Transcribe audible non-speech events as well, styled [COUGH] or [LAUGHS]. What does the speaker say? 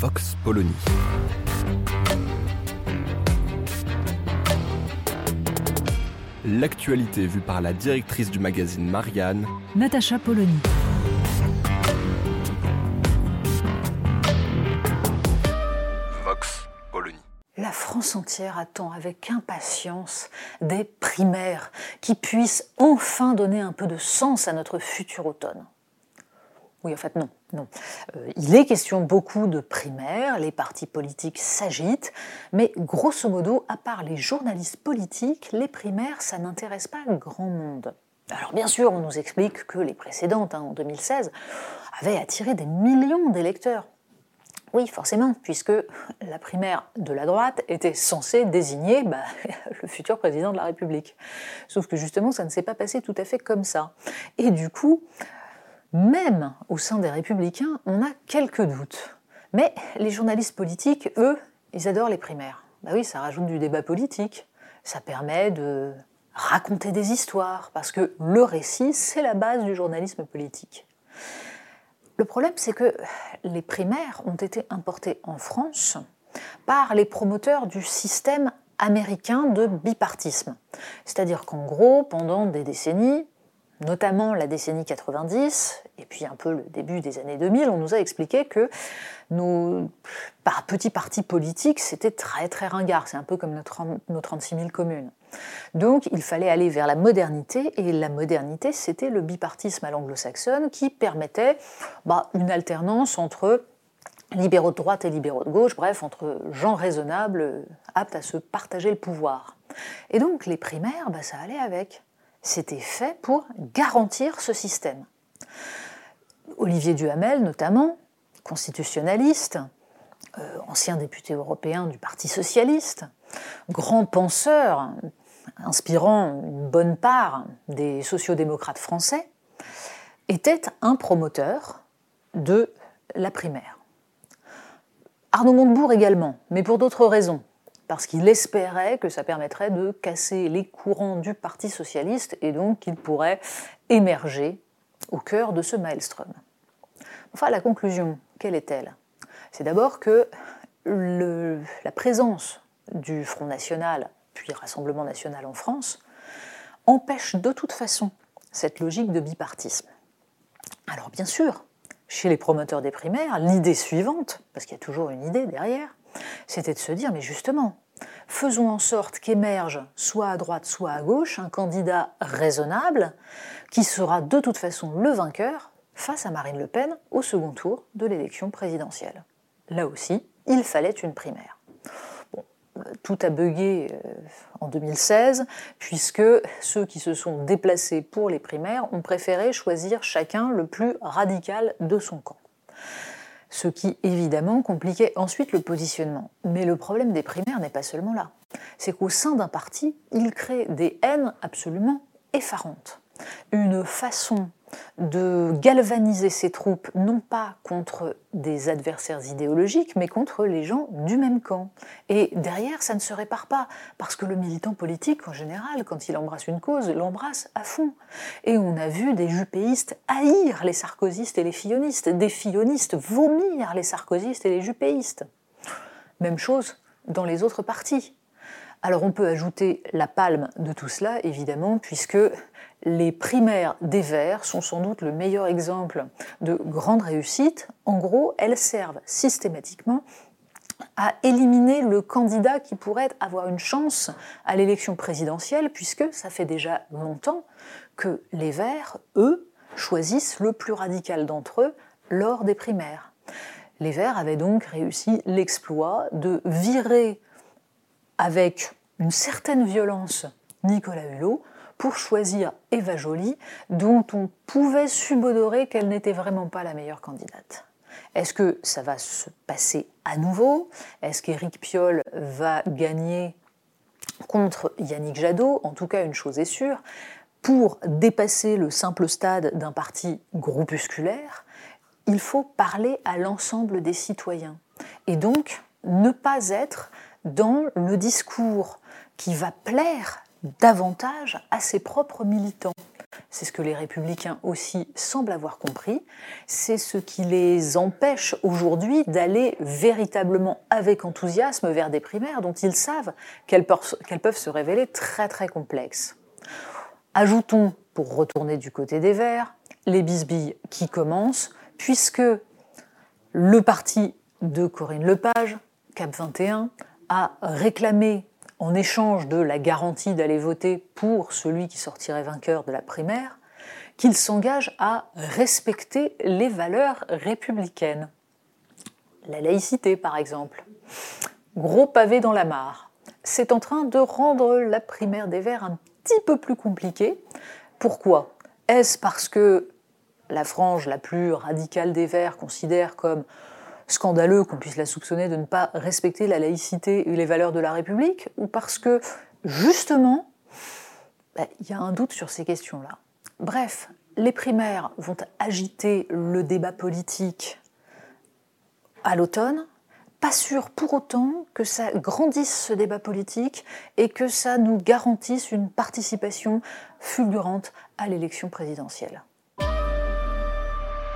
Vox Polony. L'actualité vue par la directrice du magazine Marianne, Natacha Polony. Vox Polony. La France entière attend avec impatience des primaires qui puissent enfin donner un peu de sens à notre futur automne. Oui, en fait, non. non. Euh, il est question beaucoup de primaires, les partis politiques s'agitent, mais grosso modo, à part les journalistes politiques, les primaires, ça n'intéresse pas grand monde. Alors bien sûr, on nous explique que les précédentes, hein, en 2016, avaient attiré des millions d'électeurs. Oui, forcément, puisque la primaire de la droite était censée désigner bah, [LAUGHS] le futur président de la République. Sauf que justement, ça ne s'est pas passé tout à fait comme ça. Et du coup, même au sein des républicains, on a quelques doutes. Mais les journalistes politiques, eux, ils adorent les primaires. Bah oui, ça rajoute du débat politique, ça permet de raconter des histoires, parce que le récit, c'est la base du journalisme politique. Le problème, c'est que les primaires ont été importées en France par les promoteurs du système américain de bipartisme. C'est-à-dire qu'en gros, pendant des décennies, notamment la décennie 90 et puis un peu le début des années 2000, on nous a expliqué que nos petits partis politiques, c'était très très ringard. C'est un peu comme nos 36 000 communes. Donc il fallait aller vers la modernité, et la modernité, c'était le bipartisme à l'anglo-saxonne qui permettait bah, une alternance entre libéraux de droite et libéraux de gauche, bref, entre gens raisonnables, aptes à se partager le pouvoir. Et donc les primaires, bah, ça allait avec. C'était fait pour garantir ce système. Olivier Duhamel, notamment, constitutionnaliste, euh, ancien député européen du Parti socialiste, grand penseur, inspirant une bonne part des sociodémocrates français, était un promoteur de la primaire. Arnaud Montebourg également, mais pour d'autres raisons, parce qu'il espérait que ça permettrait de casser les courants du Parti socialiste et donc qu'il pourrait émerger au cœur de ce maelstrom. Enfin, la conclusion, quelle est-elle? C'est d'abord que la présence du Front National, puis Rassemblement National en France, empêche de toute façon cette logique de bipartisme. Alors bien sûr, chez les promoteurs des primaires, l'idée suivante, parce qu'il y a toujours une idée derrière, c'était de se dire, mais justement, faisons en sorte qu'émerge, soit à droite, soit à gauche, un candidat raisonnable qui sera de toute façon le vainqueur face à Marine Le Pen au second tour de l'élection présidentielle. Là aussi, il fallait une primaire. Bon, tout a bugué euh, en 2016, puisque ceux qui se sont déplacés pour les primaires ont préféré choisir chacun le plus radical de son camp ce qui évidemment compliquait ensuite le positionnement. Mais le problème des primaires n'est pas seulement là. C'est qu'au sein d'un parti, il crée des haines absolument effarantes. Une façon de galvaniser ses troupes, non pas contre des adversaires idéologiques, mais contre les gens du même camp. Et derrière, ça ne se répare pas, parce que le militant politique, en général, quand il embrasse une cause, l'embrasse à fond. Et on a vu des jupéistes haïr les sarkozystes et les fillonistes, des fillonistes vomir les sarkozystes et les jupéistes. Même chose dans les autres partis. Alors on peut ajouter la palme de tout cela, évidemment, puisque les primaires des Verts sont sans doute le meilleur exemple de grande réussite. En gros, elles servent systématiquement à éliminer le candidat qui pourrait avoir une chance à l'élection présidentielle, puisque ça fait déjà longtemps que les Verts, eux, choisissent le plus radical d'entre eux lors des primaires. Les Verts avaient donc réussi l'exploit de virer avec une certaine violence Nicolas Hulot pour choisir Eva Joly, dont on pouvait subodorer qu'elle n'était vraiment pas la meilleure candidate. Est-ce que ça va se passer à nouveau? Est-ce qu'Éric Piolle va gagner contre Yannick Jadot? En tout cas, une chose est sûre, pour dépasser le simple stade d'un parti groupusculaire, il faut parler à l'ensemble des citoyens. Et donc, ne pas être dans le discours qui va plaire davantage à ses propres militants. C'est ce que les républicains aussi semblent avoir compris. C'est ce qui les empêche aujourd'hui d'aller véritablement avec enthousiasme vers des primaires dont ils savent qu'elles peuvent se révéler très très complexes. Ajoutons, pour retourner du côté des Verts, les bisbilles qui commencent, puisque le parti de Corinne Lepage, CAP 21, a réclamé en échange de la garantie d'aller voter pour celui qui sortirait vainqueur de la primaire, qu'il s'engage à respecter les valeurs républicaines. La laïcité, par exemple. Gros pavé dans la mare. C'est en train de rendre la primaire des Verts un petit peu plus compliquée. Pourquoi? Est-ce parce que la frange la plus radicale des Verts considère comme scandaleux qu'on puisse la soupçonner de ne pas respecter la laïcité et les valeurs de la République, ou parce que, justement, bah, il y a un doute sur ces questions-là. Bref, les primaires vont agiter le débat politique à l'automne. Pas sûr pour autant que ça grandisse ce débat politique et que ça nous garantisse une participation fulgurante à l'élection présidentielle.